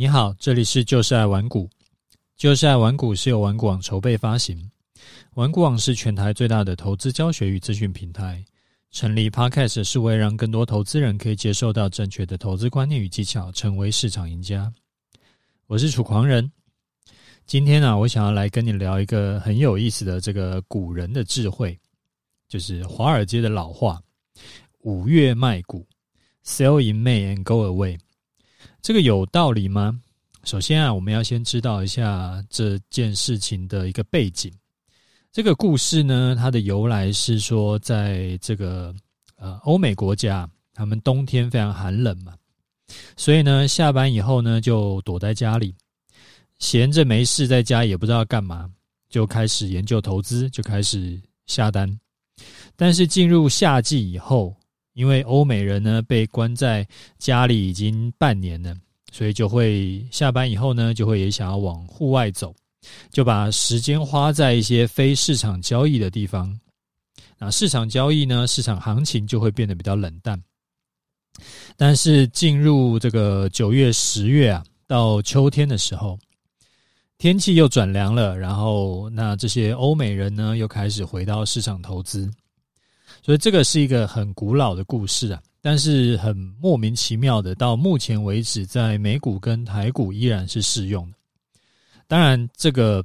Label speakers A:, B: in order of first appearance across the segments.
A: 你好，这里是就是爱玩股。就是爱玩股是由玩股网筹备发行，玩股网是全台最大的投资教学与资讯平台。成立 Podcast 是为让更多投资人可以接受到正确的投资观念与技巧，成为市场赢家。我是楚狂人，今天呢、啊，我想要来跟你聊一个很有意思的这个古人的智慧，就是华尔街的老话：五月卖股，Sell in May and go away。这个有道理吗？首先啊，我们要先知道一下这件事情的一个背景。这个故事呢，它的由来是说，在这个呃欧美国家，他们冬天非常寒冷嘛，所以呢，下班以后呢，就躲在家里，闲着没事，在家也不知道干嘛，就开始研究投资，就开始下单。但是进入夏季以后，因为欧美人呢被关在家里已经半年了，所以就会下班以后呢，就会也想要往户外走，就把时间花在一些非市场交易的地方。那市场交易呢，市场行情就会变得比较冷淡。但是进入这个九月、十月啊，到秋天的时候，天气又转凉了，然后那这些欧美人呢，又开始回到市场投资。所以这个是一个很古老的故事啊，但是很莫名其妙的，到目前为止，在美股跟台股依然是适用的。当然，这个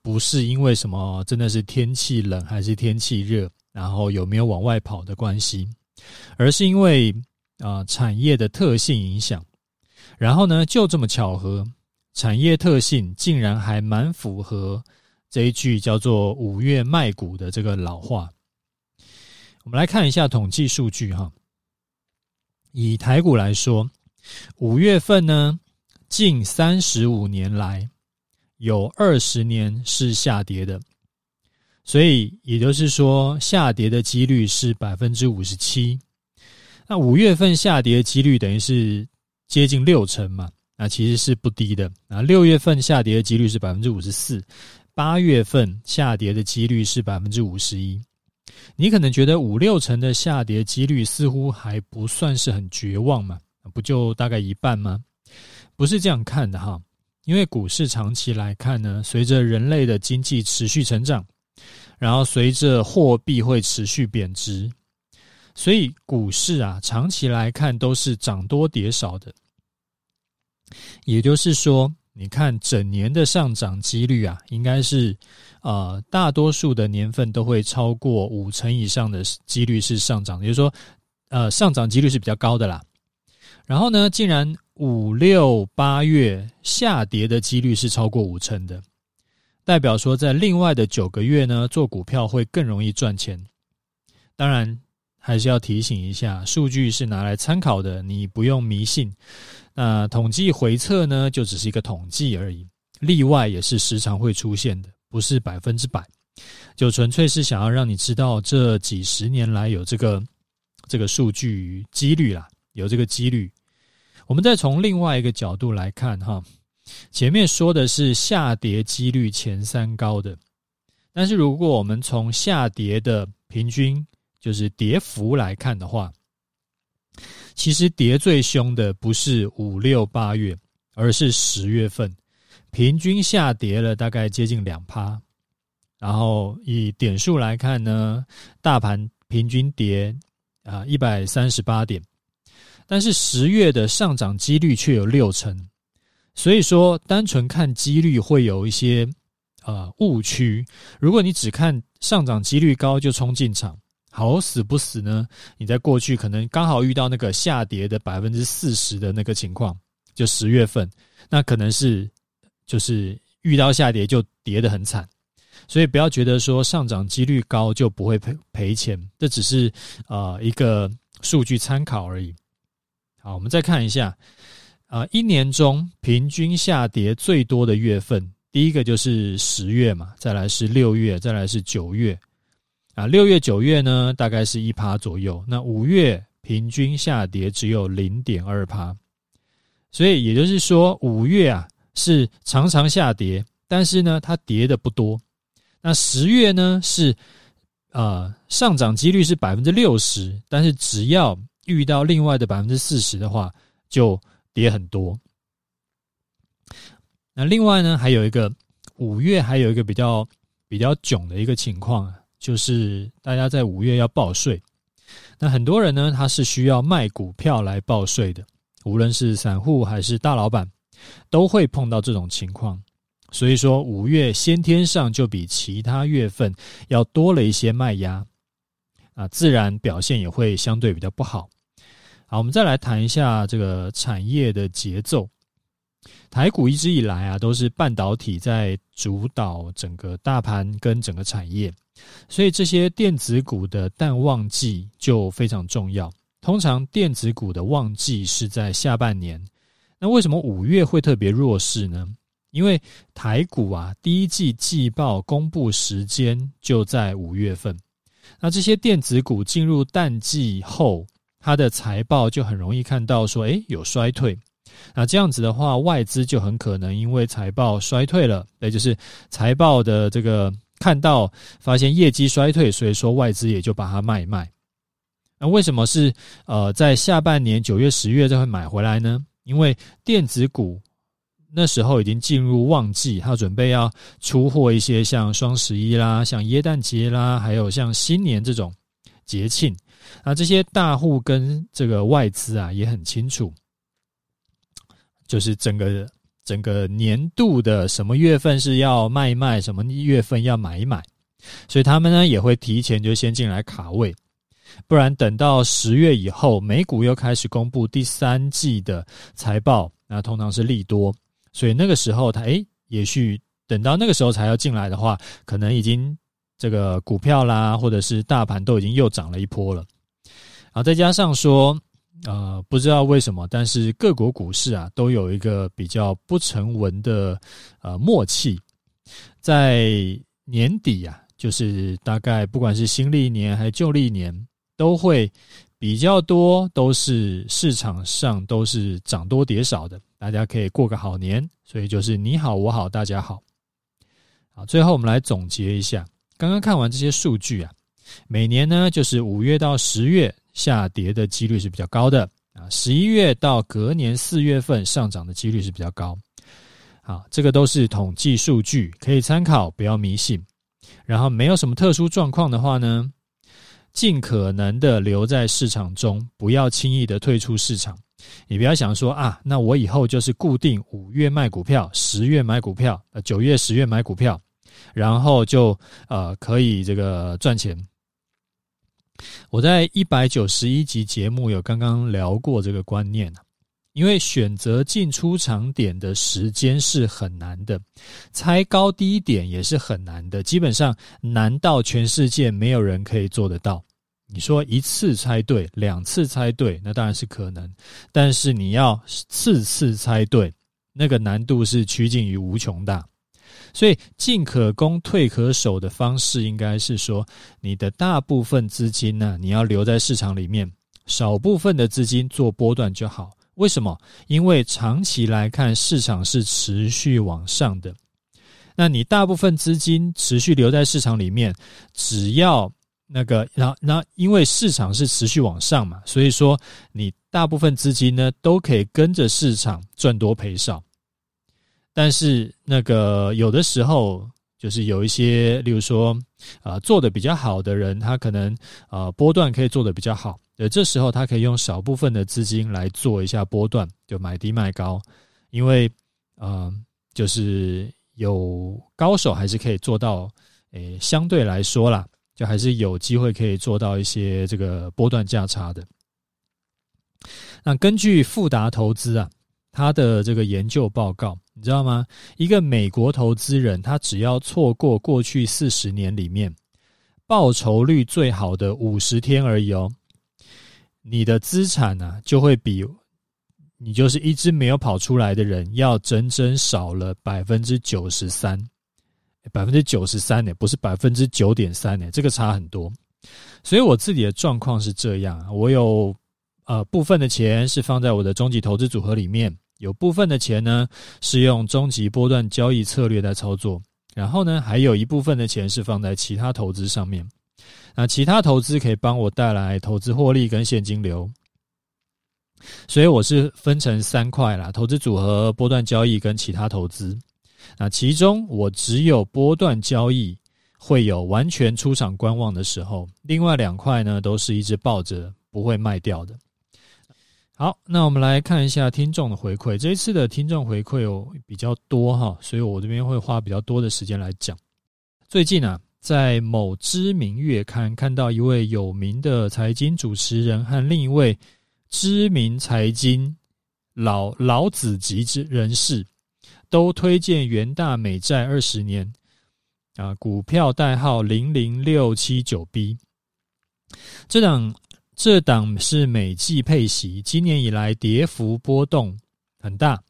A: 不是因为什么真的是天气冷还是天气热，然后有没有往外跑的关系，而是因为啊、产业的特性影响。然后呢，就这么巧合，产业特性竟然还蛮符合这一句叫做“五月卖股”的这个老话。我们来看一下统计数据哈。以台股来说，五月份呢，近三十五年来有二十年是下跌的，所以也就是说，下跌的几率是百分之五十七。那五月份下跌的几率等于是接近六成嘛，那其实是不低的。啊，六月份下跌的几率是百分之五十四，八月份下跌的几率是百分之五十一。你可能觉得五六成的下跌几率似乎还不算是很绝望嘛？不就大概一半吗？不是这样看的哈，因为股市长期来看呢，随着人类的经济持续成长，然后随着货币会持续贬值，所以股市啊长期来看都是涨多跌少的。也就是说，你看整年的上涨几率啊，应该是。呃，大多数的年份都会超过五成以上的几率是上涨，也就是说，呃，上涨几率是比较高的啦。然后呢，竟然五六八月下跌的几率是超过五成的，代表说在另外的九个月呢，做股票会更容易赚钱。当然，还是要提醒一下，数据是拿来参考的，你不用迷信。那统计回测呢，就只是一个统计而已，例外也是时常会出现的。不是百分之百，就纯粹是想要让你知道这几十年来有这个这个数据几率啦，有这个几率。我们再从另外一个角度来看哈，前面说的是下跌几率前三高的，但是如果我们从下跌的平均就是跌幅来看的话，其实跌最凶的不是五六八月，而是十月份。平均下跌了大概接近两趴，然后以点数来看呢，大盘平均跌啊一百三十八点，但是十月的上涨几率却有六成，所以说单纯看几率会有一些呃误区。如果你只看上涨几率高就冲进场，好死不死呢？你在过去可能刚好遇到那个下跌的百分之四十的那个情况，就十月份，那可能是。就是遇到下跌就跌得很惨，所以不要觉得说上涨几率高就不会赔赔钱，这只是呃一个数据参考而已。好，我们再看一下，啊，一年中平均下跌最多的月份，第一个就是十月嘛，再来是六月，再来是九月，啊，六月九月呢大概是一趴左右，那五月平均下跌只有零点二趴，所以也就是说五月啊。是常常下跌，但是呢，它跌的不多。那十月呢是，呃，上涨几率是百分之六十，但是只要遇到另外的百分之四十的话，就跌很多。那另外呢，还有一个五月还有一个比较比较囧的一个情况啊，就是大家在五月要报税。那很多人呢，他是需要卖股票来报税的，无论是散户还是大老板，都会碰到这种情况。所以说，五月先天上就比其他月份要多了一些卖压，啊，自然表现也会相对比较不好。好，我们再来谈一下这个产业的节奏。台股一直以来啊，都是半导体在主导整个大盘跟整个产业。所以这些电子股的淡旺季就非常重要。通常电子股的旺季是在下半年。那为什么五月会特别弱势呢？因为台股啊，第一季季报公布时间就在五月份。那这些电子股进入淡季后，它的财报就很容易看到说，诶，有衰退。那这样子的话，外资就很可能因为财报衰退了，也就是财报的这个。看到发现业绩衰退，所以说外资也就把它卖一卖。那为什么是呃在下半年九月、十月才会买回来呢？因为电子股那时候已经进入旺季，它准备要出货一些像双十一啦、像耶诞节啦，还有像新年这种节庆。那这些大户跟这个外资啊也很清楚，就是整个。整个年度的什么月份是要卖一卖，什么一月份要买一买，所以他们呢也会提前就先进来卡位，不然等到十月以后，美股又开始公布第三季的财报，那通常是利多，所以那个时候他诶，也许等到那个时候才要进来的话，可能已经这个股票啦，或者是大盘都已经又涨了一波了，然后，再加上说。呃，不知道为什么，但是各国股市啊都有一个比较不成文的呃默契，在年底啊，就是大概不管是新历年还是旧历年，都会比较多，都是市场上都是涨多跌少的，大家可以过个好年，所以就是你好我好大家好。好，最后我们来总结一下，刚刚看完这些数据啊，每年呢就是五月到十月。下跌的几率是比较高的啊，十一月到隔年四月份上涨的几率是比较高。好，这个都是统计数据，可以参考，不要迷信。然后没有什么特殊状况的话呢，尽可能的留在市场中，不要轻易的退出市场。你不要想说啊，那我以后就是固定五月卖股票，十月买股票，呃，九月、十月买股票，然后就呃可以这个赚钱。我在一百九十一集节目有刚刚聊过这个观念，因为选择进出场点的时间是很难的，猜高低点也是很难的，基本上难到全世界没有人可以做得到。你说一次猜对，两次猜对，那当然是可能，但是你要次次猜对，那个难度是趋近于无穷大。所以，进可攻，退可守的方式，应该是说，你的大部分资金呢，你要留在市场里面，少部分的资金做波段就好。为什么？因为长期来看，市场是持续往上的。那你大部分资金持续留在市场里面，只要那个，那那因为市场是持续往上嘛，所以说你大部分资金呢，都可以跟着市场赚多赔少。但是那个有的时候，就是有一些，例如说，啊、做的比较好的人，他可能啊、波段可以做的比较好，呃，这时候他可以用少部分的资金来做一下波段，就买低卖高，因为啊、就是有高手还是可以做到，诶，相对来说啦，就还是有机会可以做到一些这个波段价差的。那根据富达投资啊。他的这个研究报告，你知道吗？一个美国投资人，他只要错过过去四十年里面报酬率最好的五十天而已哦，你的资产呢、啊，就会比你就是一只没有跑出来的人要整整少了百分之九十三，百分之九十三呢，不是百分之九点三呢，这个差很多。所以我自己的状况是这样，我有呃部分的钱是放在我的终极投资组合里面。有部分的钱呢，是用终极波段交易策略在操作，然后呢，还有一部分的钱是放在其他投资上面。那其他投资可以帮我带来投资获利跟现金流。所以我是分成三块啦：投资组合、波段交易跟其他投资。那其中我只有波段交易会有完全出场观望的时候，另外两块呢都是一直抱着不会卖掉的。好，那我们来看一下听众的回馈。这一次的听众回馈哦比较多哈，所以我这边会花比较多的时间来讲。最近啊，在某知名月刊看到一位有名的财经主持人和另一位知名财经老老子级之人士，都推荐元大美债二十年啊，股票代号零零六七九 B。这档。这档是美季配息，今年以来跌幅波动很大。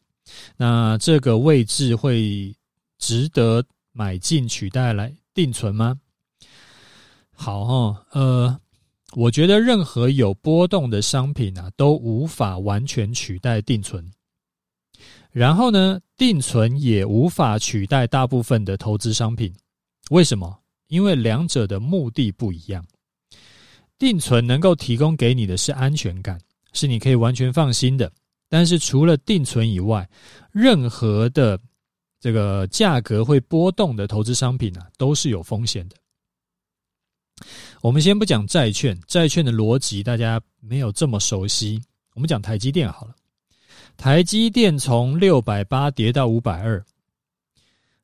A: 那这个位置会值得买进取代来定存吗？好哈，呃，我觉得任何有波动的商品啊，都无法完全取代定存。然后呢，定存也无法取代大部分的投资商品。为什么？因为两者的目的不一样。定存能够提供给你的是安全感，是你可以完全放心的。但是除了定存以外，任何的这个价格会波动的投资商品啊，都是有风险的。我们先不讲债券，债券的逻辑大家没有这么熟悉。我们讲台积电好了，台积电从六百八跌到五百二，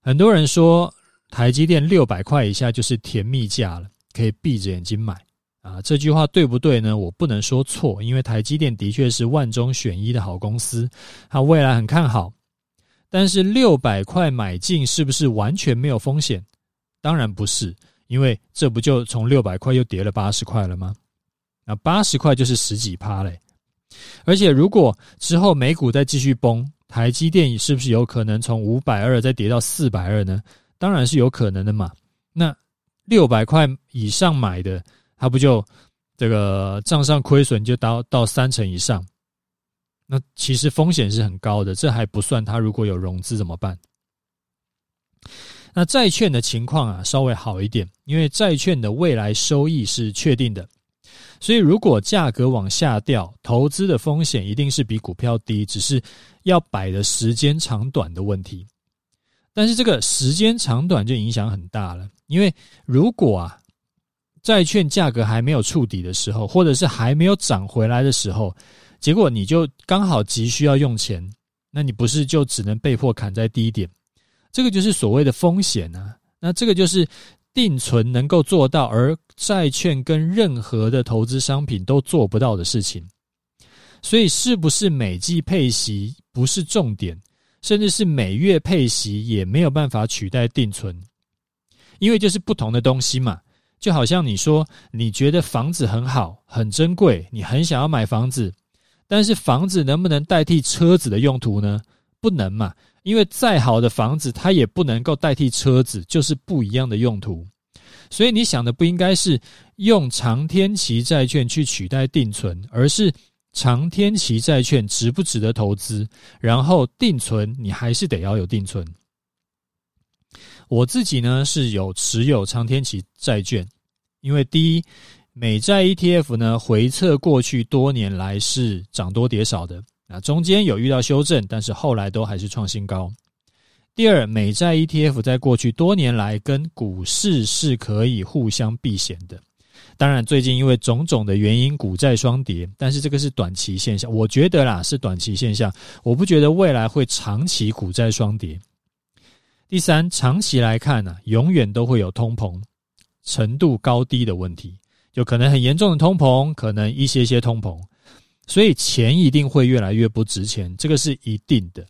A: 很多人说台积电六百块以下就是甜蜜价了，可以闭着眼睛买。啊，这句话对不对呢？我不能说错，因为台积电的确是万中选一的好公司，它未来很看好。但是六百块买进是不是完全没有风险？当然不是，因为这不就从六百块又跌了八十块了吗？那八十块就是十几趴嘞。而且如果之后美股再继续崩，台积电是不是有可能从五百二再跌到四百二呢？当然是有可能的嘛。那六百块以上买的。他不就这个账上亏损就到到三成以上，那其实风险是很高的。这还不算他如果有融资怎么办？那债券的情况啊稍微好一点，因为债券的未来收益是确定的，所以如果价格往下掉，投资的风险一定是比股票低，只是要摆的时间长短的问题。但是这个时间长短就影响很大了，因为如果啊。债券价格还没有触底的时候，或者是还没有涨回来的时候，结果你就刚好急需要用钱，那你不是就只能被迫砍在低点？这个就是所谓的风险啊。那这个就是定存能够做到，而债券跟任何的投资商品都做不到的事情。所以，是不是每季配息不是重点，甚至是每月配息也没有办法取代定存，因为就是不同的东西嘛。就好像你说，你觉得房子很好，很珍贵，你很想要买房子，但是房子能不能代替车子的用途呢？不能嘛，因为再好的房子，它也不能够代替车子，就是不一样的用途。所以你想的不应该是用长天期债券去取代定存，而是长天期债券值不值得投资，然后定存你还是得要有定存。我自己呢是有持有长天期债券，因为第一，美债 ETF 呢回测过去多年来是涨多跌少的，那中间有遇到修正，但是后来都还是创新高。第二，美债 ETF 在过去多年来跟股市是可以互相避险的，当然最近因为种种的原因股债双跌，但是这个是短期现象，我觉得啦是短期现象，我不觉得未来会长期股债双跌。第三，长期来看呢、永远都会有通膨程度高低的问题，就可能很严重的通膨，可能一些些通膨，所以钱一定会越来越不值钱，这个是一定的。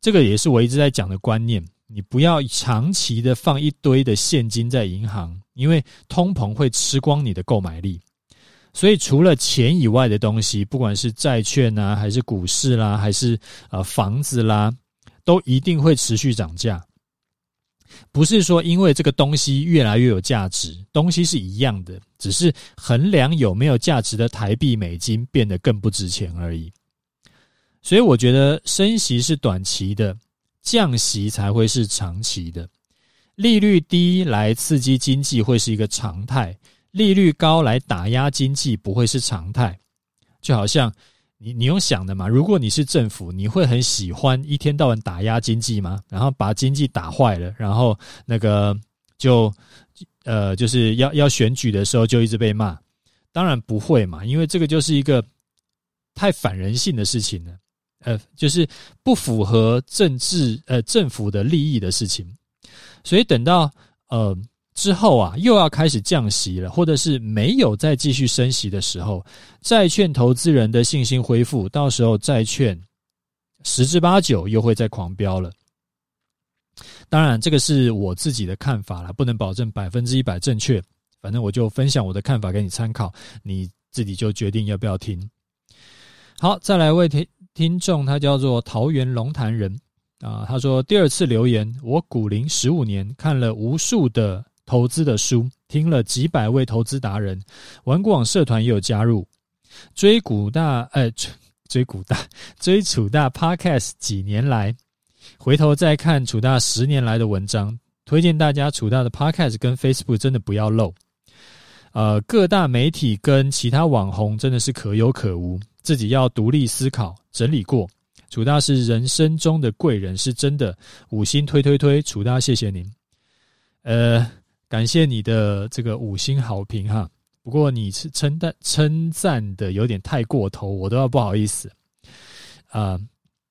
A: 这个也是我一直在讲的观念，你不要长期的放一堆的现金在银行，因为通膨会吃光你的购买力。所以除了钱以外的东西，不管是债券啊，还是股市啦，还是呃房子啦。都一定会持续涨价，不是说因为这个东西越来越有价值，东西是一样的，只是衡量有没有价值的台币、美金变得更不值钱而已。所以我觉得升息是短期的，降息才会是长期的。利率低来刺激经济会是一个常态，利率高来打压经济不会是常态。就好像你你用想的嘛？如果你是政府，你会很喜欢一天到晚打压经济吗？然后把经济打坏了，然后那个就呃，就是要要选举的时候就一直被骂？当然不会嘛，因为这个就是一个太反人性的事情了，呃，就是不符合政治呃政府的利益的事情。所以等到呃。之后啊，又要开始降息了，或者是没有再继续升息的时候，债券投资人的信心恢复，到时候债券十之八九又会再狂飙了。当然，这个是我自己的看法了，不能保证百分之一百正确。反正我就分享我的看法给你参考，你自己就决定要不要听。好，再来一位听听众，他叫做桃园龙潭人啊，他说第二次留言，我股龄十五年，看了无数的。投资的书，听了几百位投资达人，玩股网社团也有加入，追股大，呃，追 追股大，追楚大 Podcast 几年来，回头再看楚大十年来的文章，推荐大家楚大的 Podcast 跟 Facebook 真的不要漏，呃，各大媒体跟其他网红真的是可有可无，自己要独立思考，整理过，楚大是人生中的贵人，是真的，五星推推推，楚大谢谢您，呃。感谢你的这个五星好评哈，不过你是称赞称赞的有点太过头，我都要不好意思啊。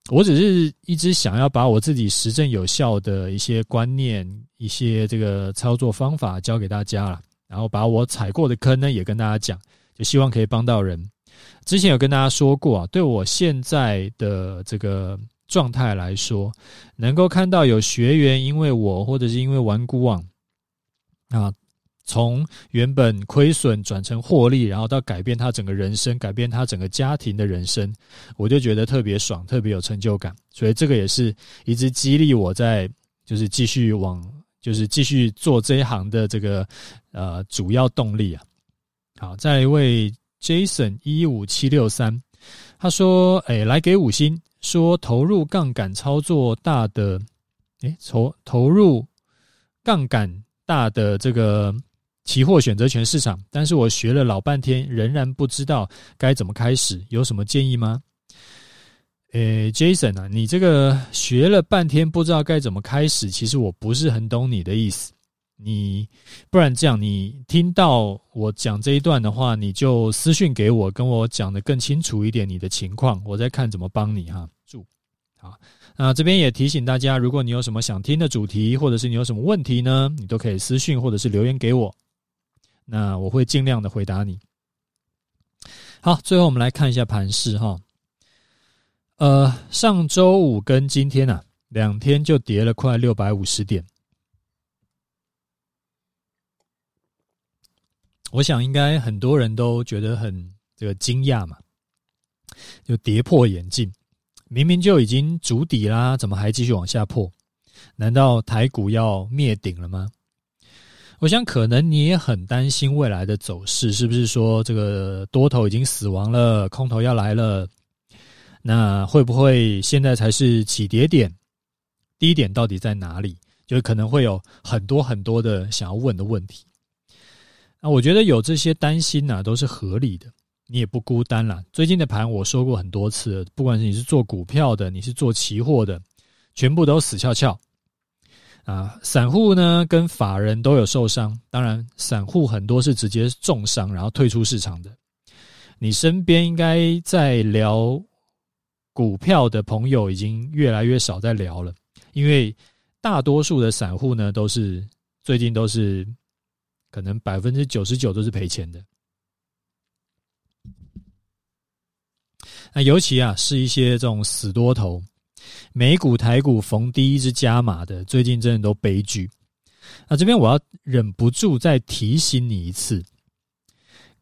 A: 我只是一直想要把我自己实证有效的一些观念、一些这个操作方法教给大家了，然后把我踩过的坑呢也跟大家讲，就希望可以帮到人。之前有跟大家说过啊，对我现在的这个状态来说，能够看到有学员因为我或者是因为玩股网。啊，从原本亏损转成获利，然后到改变他整个人生，改变他整个家庭的人生，我就觉得特别爽，特别有成就感。所以这个也是一直激励我在就是继续往就是继续做这一行的这个呃主要动力啊。好，再一位 Jason 一五七六三，他说：“哎，来给五星，说投入杠杆操作大的，哎，投投入杠杆。”大的这个期货选择权市场，但是我学了老半天，仍然不知道该怎么开始，有什么建议吗？诶，Jason 啊，你这个学了半天不知道该怎么开始，其实我不是很懂你的意思。你不然这样，你听到我讲这一段的话，你就私讯给我，跟我讲得更清楚一点你的情况，我再看怎么帮你哈。祝好。那这边也提醒大家，如果你有什么想听的主题，或者是你有什么问题呢，你都可以私信或者是留言给我，那我会尽量的回答你。好，最后我们来看一下盘势哈。呃，上周五跟今天啊，两天就跌了快六百五十点，我想应该很多人都觉得很这个惊讶嘛，就跌破眼镜。明明就已经筑底啦，怎么还继续往下破？难道台股要灭顶了吗？我想可能你也很担心未来的走势，是不是说这个多头已经死亡了，空头要来了？那会不会现在才是起跌点？低点到底在哪里？就可能会有很多很多的想要问的问题。那我觉得有这些担心呢，都是合理的。你也不孤单啦。最近的盘我说过很多次，不管是你是做股票的，你是做期货的，全部都死翘翘啊！散户呢跟法人都有受伤，当然散户很多是直接重伤，然后退出市场的。你身边应该在聊股票的朋友已经越来越少在聊了，因为大多数的散户呢都是最近都是可能百分之九十九都是赔钱的。那尤其啊，是一些这种死多头，美股、台股逢低一直加码的，最近真的都悲剧。那这边我要忍不住再提醒你一次，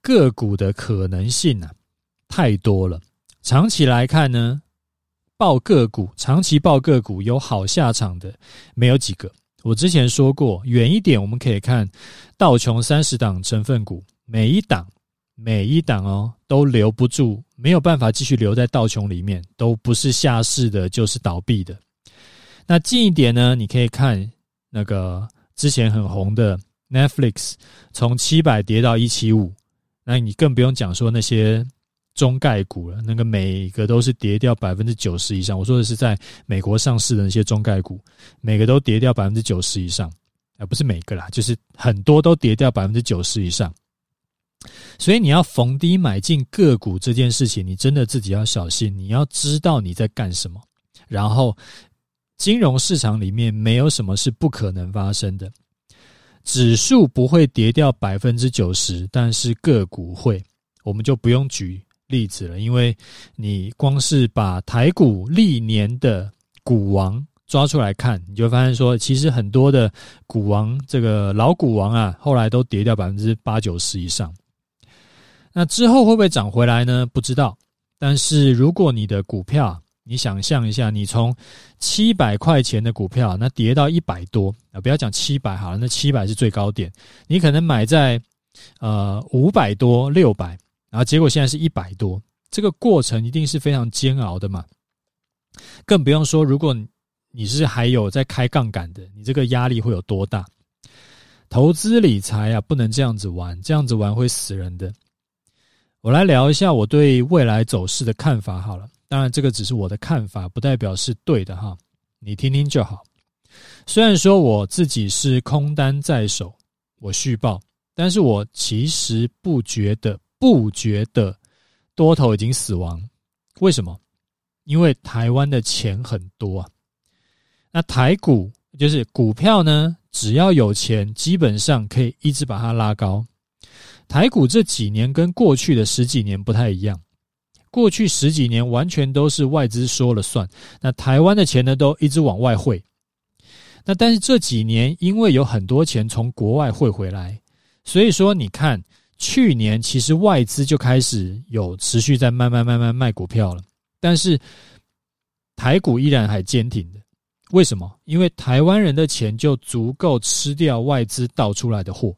A: 个股的可能性啊太多了。长期来看呢，抱个股，长期抱个股有好下场的没有几个。我之前说过，远一点我们可以看道琼三十档成分股，每一档。每一档哦都留不住，没有办法继续留在道琼里面，都不是下市的，就是倒闭的。那近一点呢？你可以看那个之前很红的 Netflix，从七百跌到一七五，那你更不用讲说那些中概股了，那个每个都是跌掉百分之九十以上。我说的是在美国上市的那些中概股，每个都跌掉百分之九十以上，而不是每个啦，就是很多都跌掉百分之九十以上。所以你要逢低买进个股这件事情，你真的自己要小心。你要知道你在干什么。然后，金融市场里面没有什么是不可能发生的。指数不会跌掉百分之九十，但是个股会。我们就不用举。例子了，因为你光是把台股历年的股王抓出来看，你就发现说，其实很多的股王，这个老股王啊，后来都跌掉百分之八九十以上。那之后会不会涨回来呢？不知道。但是如果你的股票，你想象一下，你从七百块钱的股票，那跌到一百多啊，不要讲七百好了，那七百是最高点，你可能买在呃五百多六百。然后结果现在是一百多，这个过程一定是非常煎熬的嘛。更不用说，如果你是还有在开杠杆的，你这个压力会有多大？投资理财啊，不能这样子玩，这样子玩会死人的。我来聊一下我对未来走势的看法好了，当然这个只是我的看法，不代表是对的哈，你听听就好。虽然说我自己是空单在手，我续报，但是我其实不觉得。不觉得多头已经死亡，为什么？因为台湾的钱很多啊。那台股就是股票呢，只要有钱，基本上可以一直把它拉高。台股这几年跟过去的十几年不太一样，过去十几年完全都是外资说了算，那台湾的钱呢都一直往外汇。那但是这几年因为有很多钱从国外汇回来，所以说你看。去年其实外资就开始有持续在慢慢慢慢卖股票了，但是台股依然还坚挺的。为什么？因为台湾人的钱就足够吃掉外资倒出来的货。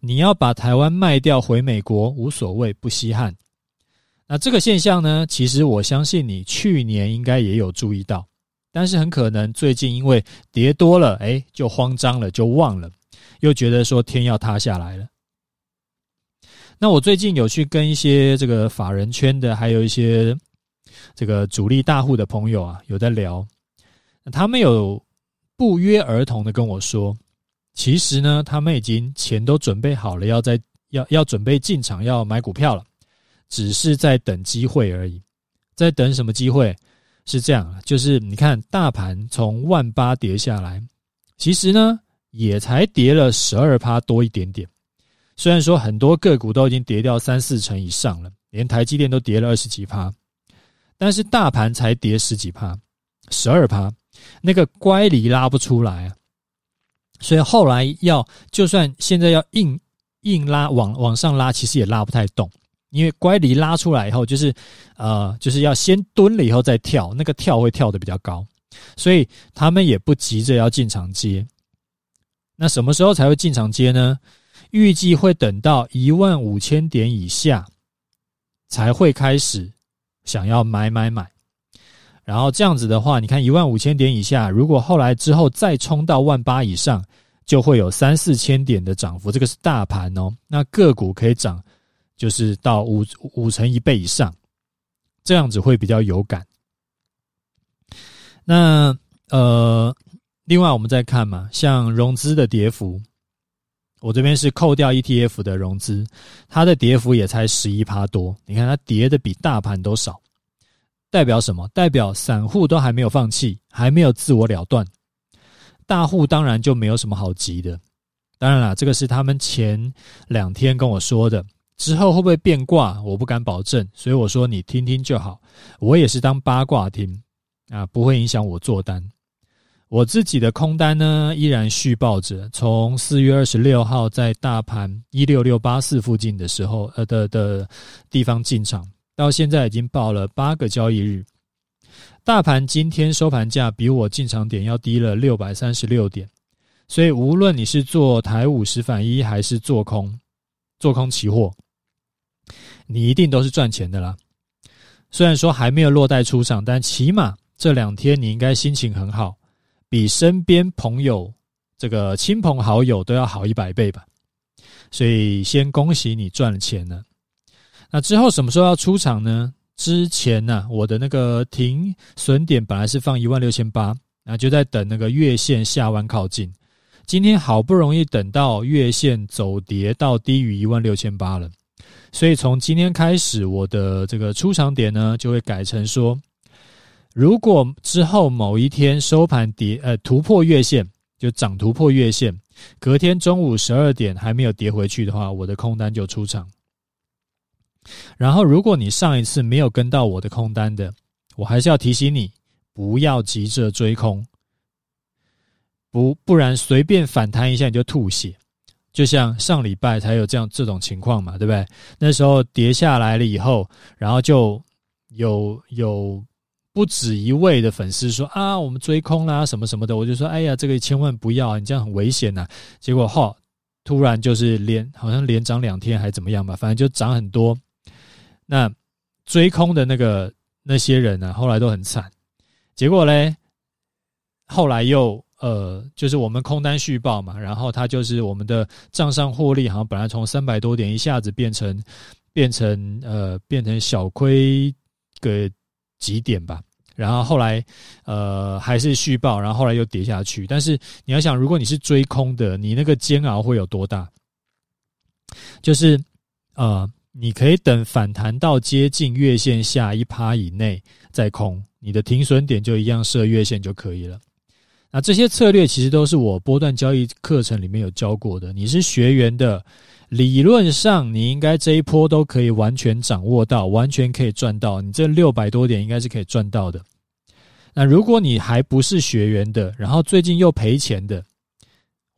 A: 你要把台湾卖掉回美国无所谓，不稀罕。那这个现象呢，其实我相信你去年应该也有注意到，但是很可能最近因为跌多了，哎，就慌张了，就忘了，又觉得说天要塌下来了。那我最近有去跟一些这个法人圈的，还有一些这个主力大户的朋友啊，有在聊。他们有不约而同的跟我说，其实呢，他们已经钱都准备好了，要在要要准备进场要买股票了，只是在等机会而已。在等什么机会？是这样，就是你看大盘从万八跌下来，其实呢，也才跌了十二趴多一点点。虽然说很多个股都已经跌掉三四成以上了，连台积电都跌了二十几趴，但是大盘才跌十几趴，十二趴，那个乖离拉不出来啊。所以后来要就算现在要硬硬拉往往上拉，其实也拉不太动，因为乖离拉出来以后，就是呃就是要先蹲了以后再跳，那个跳会跳得比较高，所以他们也不急着要进场接。那什么时候才会进场接呢？预计会等到一万五千点以下才会开始想要买买买，然后这样子的话，你看一万五千点以下，如果后来之后再冲到万八以上，就会有三四千点的涨幅，这个是大盘哦。那个股可以涨，就是到五五成一倍以上，这样子会比较有感。那呃，另外我们再看嘛，像融资的跌幅。我这边是扣掉 ETF 的融资，它的跌幅也才十一趴多。你看它跌的比大盘都少，代表什么？代表散户都还没有放弃，还没有自我了断。大户当然就没有什么好急的。当然啦，这个是他们前两天跟我说的，之后会不会变卦，我不敢保证。所以我说你听听就好，我也是当八卦听啊，不会影响我做单。我自己的空单呢，依然续报着。从四月二十六号在大盘一六六八四附近的时候，呃的的地方进场，到现在已经报了八个交易日。大盘今天收盘价比我进场点要低了六百三十六点，所以无论你是做台五十反一还是做空，做空期货，你一定都是赚钱的啦。虽然说还没有落袋出场，但起码这两天你应该心情很好。比身边朋友、这个亲朋好友都要好一百倍吧，所以先恭喜你赚了钱了。那之后什么时候要出场呢？之前呢、啊，我的那个停损点本来是放一万六千八，那就在等那个月线下弯靠近。今天好不容易等到月线走跌到低于一万六千八了，所以从今天开始，我的这个出场点呢，就会改成说，如果之后某一天收盘跌，呃，突破月线，就涨突破月线，隔天中午十二点还没有跌回去的话，我的空单就出场。然后，如果你上一次没有跟到我的空单的，我还是要提醒你，不要急着追空，不不然随便反弹一下你就吐血。就像上礼拜才有这样这种情况嘛，对不对？那时候跌下来了以后，然后就有有不止一位的粉丝说啊，我们追空啦什么什么的，我就说哎呀，这个千万不要，啊你这样很危险呐。结果哈，突然就是连好像连涨两天还怎么样吧，反正就涨很多。那追空的那个那些人呢、后来都很惨。结果嘞，后来又呃，就是我们空单续报嘛，然后他就是我们的账上获利，好像本来从三百多点一下子变成变成呃变成小亏个几点吧。然后后来呃还是续报，然后后来又跌下去。但是你要想，如果你是追空的，你那个煎熬会有多大？就是呃。你可以等反弹到接近月线下一趴以内再空，你的停损点就一样设月线就可以了。那这些策略其实都是我波段交易课程里面有教过的。你是学员的，理论上你应该这一波都可以完全掌握到，完全可以赚到。你这六百多点应该是可以赚到的。那如果你还不是学员的，然后最近又赔钱的，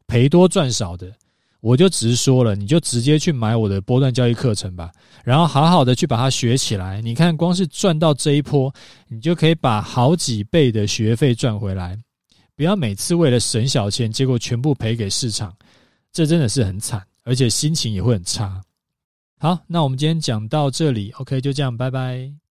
A: 赔多赚少的。我就直说了，你就直接去买我的波段交易课程吧，然后好好的去把它学起来。你看，光是赚到这一波，你就可以把好几倍的学费赚回来。不要每次为了省小钱，结果全部赔给市场，这真的是很惨，而且心情也会很差。好，那我们今天讲到这里，OK，就这样，拜拜。